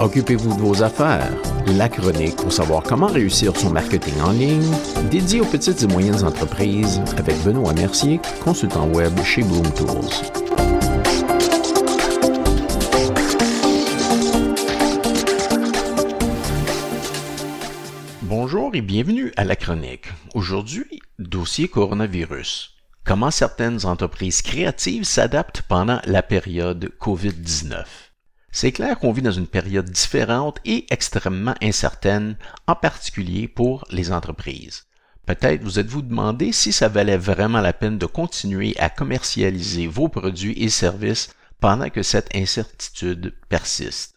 Occupez-vous de vos affaires. La chronique pour savoir comment réussir son marketing en ligne, dédié aux petites et moyennes entreprises avec Benoît Mercier, consultant web chez Bloom Tools. Bonjour et bienvenue à la chronique. Aujourd'hui, dossier coronavirus. Comment certaines entreprises créatives s'adaptent pendant la période COVID-19. C'est clair qu'on vit dans une période différente et extrêmement incertaine, en particulier pour les entreprises. Peut-être vous êtes-vous demandé si ça valait vraiment la peine de continuer à commercialiser vos produits et services pendant que cette incertitude persiste.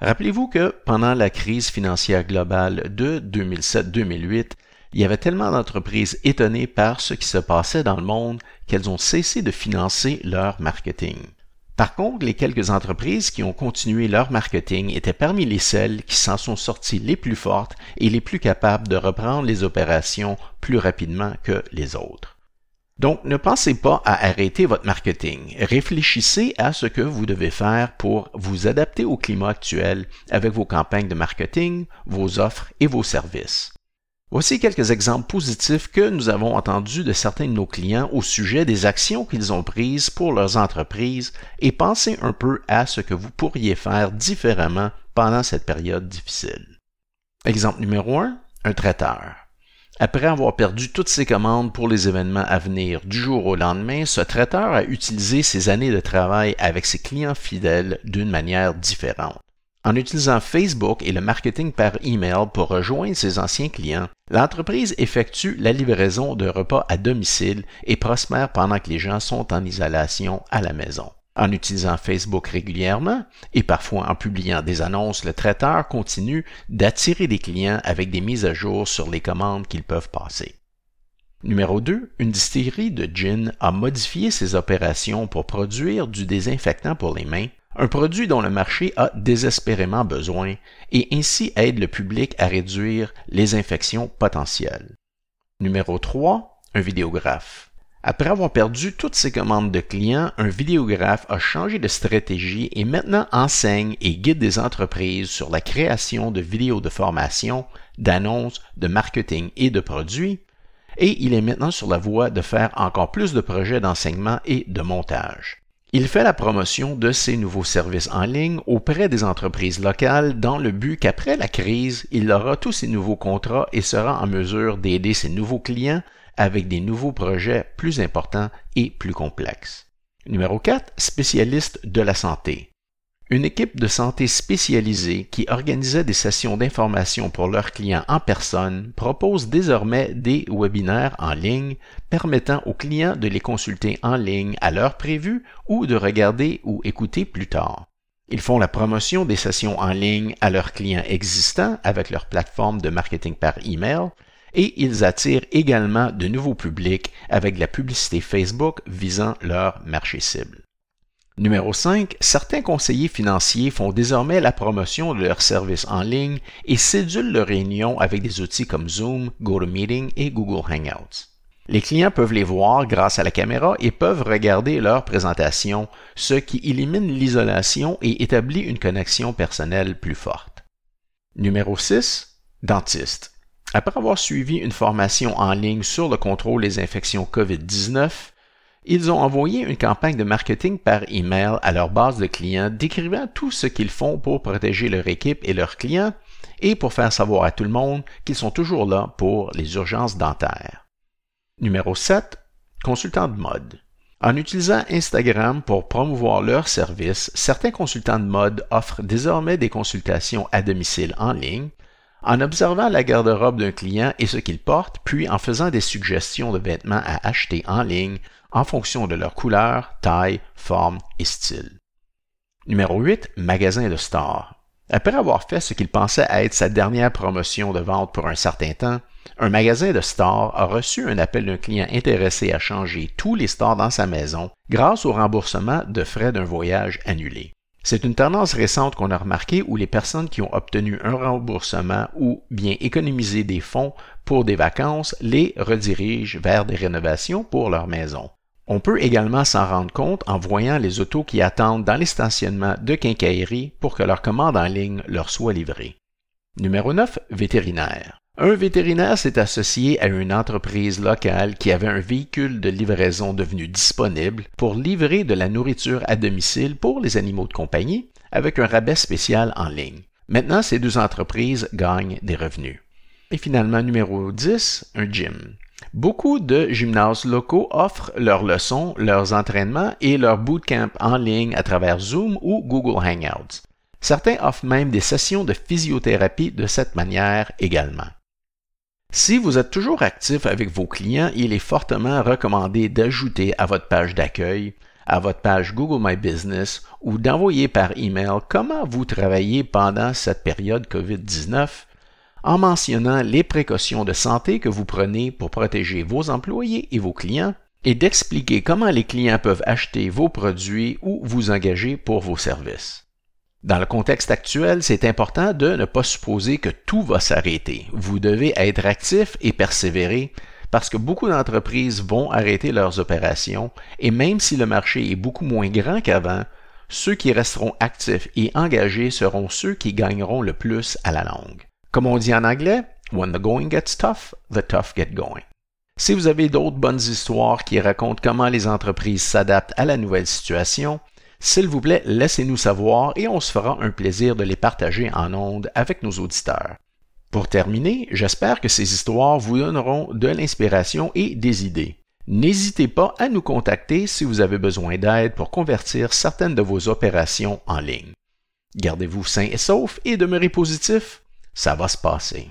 Rappelez-vous que pendant la crise financière globale de 2007-2008, il y avait tellement d'entreprises étonnées par ce qui se passait dans le monde qu'elles ont cessé de financer leur marketing. Par contre, les quelques entreprises qui ont continué leur marketing étaient parmi les celles qui s'en sont sorties les plus fortes et les plus capables de reprendre les opérations plus rapidement que les autres. Donc, ne pensez pas à arrêter votre marketing. Réfléchissez à ce que vous devez faire pour vous adapter au climat actuel avec vos campagnes de marketing, vos offres et vos services. Voici quelques exemples positifs que nous avons entendus de certains de nos clients au sujet des actions qu'ils ont prises pour leurs entreprises et pensez un peu à ce que vous pourriez faire différemment pendant cette période difficile. Exemple numéro 1, un traiteur. Après avoir perdu toutes ses commandes pour les événements à venir du jour au lendemain, ce traiteur a utilisé ses années de travail avec ses clients fidèles d'une manière différente. En utilisant Facebook et le marketing par email pour rejoindre ses anciens clients, l'entreprise effectue la livraison de repas à domicile et prospère pendant que les gens sont en isolation à la maison. En utilisant Facebook régulièrement et parfois en publiant des annonces, le traiteur continue d'attirer des clients avec des mises à jour sur les commandes qu'ils peuvent passer. Numéro 2. Une distillerie de gin a modifié ses opérations pour produire du désinfectant pour les mains un produit dont le marché a désespérément besoin et ainsi aide le public à réduire les infections potentielles. Numéro 3. Un vidéographe. Après avoir perdu toutes ses commandes de clients, un vidéographe a changé de stratégie et maintenant enseigne et guide des entreprises sur la création de vidéos de formation, d'annonces, de marketing et de produits, et il est maintenant sur la voie de faire encore plus de projets d'enseignement et de montage. Il fait la promotion de ses nouveaux services en ligne auprès des entreprises locales dans le but qu'après la crise, il aura tous ses nouveaux contrats et sera en mesure d'aider ses nouveaux clients avec des nouveaux projets plus importants et plus complexes. Numéro 4. Spécialiste de la santé. Une équipe de santé spécialisée qui organisait des sessions d'information pour leurs clients en personne propose désormais des webinaires en ligne permettant aux clients de les consulter en ligne à l'heure prévue ou de regarder ou écouter plus tard. Ils font la promotion des sessions en ligne à leurs clients existants avec leur plateforme de marketing par email et ils attirent également de nouveaux publics avec la publicité Facebook visant leur marché cible. Numéro 5. Certains conseillers financiers font désormais la promotion de leurs services en ligne et cédulent leurs réunions avec des outils comme Zoom, GoToMeeting et Google Hangouts. Les clients peuvent les voir grâce à la caméra et peuvent regarder leur présentation, ce qui élimine l'isolation et établit une connexion personnelle plus forte. Numéro 6. Dentiste. Après avoir suivi une formation en ligne sur le contrôle des infections COVID-19, ils ont envoyé une campagne de marketing par email à leur base de clients décrivant tout ce qu'ils font pour protéger leur équipe et leurs clients et pour faire savoir à tout le monde qu'ils sont toujours là pour les urgences dentaires. Numéro 7. Consultants de mode. En utilisant Instagram pour promouvoir leurs services, certains consultants de mode offrent désormais des consultations à domicile en ligne, en observant la garde-robe d'un client et ce qu'il porte, puis en faisant des suggestions de vêtements à acheter en ligne en fonction de leur couleur, taille, forme et style. Numéro 8. Magasin de stars. Après avoir fait ce qu'il pensait être sa dernière promotion de vente pour un certain temps, un magasin de stars a reçu un appel d'un client intéressé à changer tous les stars dans sa maison grâce au remboursement de frais d'un voyage annulé. C'est une tendance récente qu'on a remarquée où les personnes qui ont obtenu un remboursement ou bien économisé des fonds pour des vacances les redirigent vers des rénovations pour leur maison. On peut également s'en rendre compte en voyant les autos qui attendent dans les stationnements de quincaillerie pour que leur commande en ligne leur soit livrée. Numéro 9. Vétérinaire. Un vétérinaire s'est associé à une entreprise locale qui avait un véhicule de livraison devenu disponible pour livrer de la nourriture à domicile pour les animaux de compagnie avec un rabais spécial en ligne. Maintenant, ces deux entreprises gagnent des revenus. Et finalement, numéro 10, un gym. Beaucoup de gymnases locaux offrent leurs leçons, leurs entraînements et leurs bootcamps en ligne à travers Zoom ou Google Hangouts. Certains offrent même des sessions de physiothérapie de cette manière également. Si vous êtes toujours actif avec vos clients, il est fortement recommandé d'ajouter à votre page d'accueil, à votre page Google My Business ou d'envoyer par email comment vous travaillez pendant cette période COVID-19 en mentionnant les précautions de santé que vous prenez pour protéger vos employés et vos clients et d'expliquer comment les clients peuvent acheter vos produits ou vous engager pour vos services. Dans le contexte actuel, c'est important de ne pas supposer que tout va s'arrêter. Vous devez être actif et persévérer parce que beaucoup d'entreprises vont arrêter leurs opérations et même si le marché est beaucoup moins grand qu'avant, ceux qui resteront actifs et engagés seront ceux qui gagneront le plus à la longue. Comme on dit en anglais, When the going gets tough, the tough get going. Si vous avez d'autres bonnes histoires qui racontent comment les entreprises s'adaptent à la nouvelle situation, s'il vous plaît, laissez-nous savoir et on se fera un plaisir de les partager en ondes avec nos auditeurs. Pour terminer, j'espère que ces histoires vous donneront de l'inspiration et des idées. N'hésitez pas à nous contacter si vous avez besoin d'aide pour convertir certaines de vos opérations en ligne. Gardez-vous sain et sauf et demeurez positif, ça va se passer.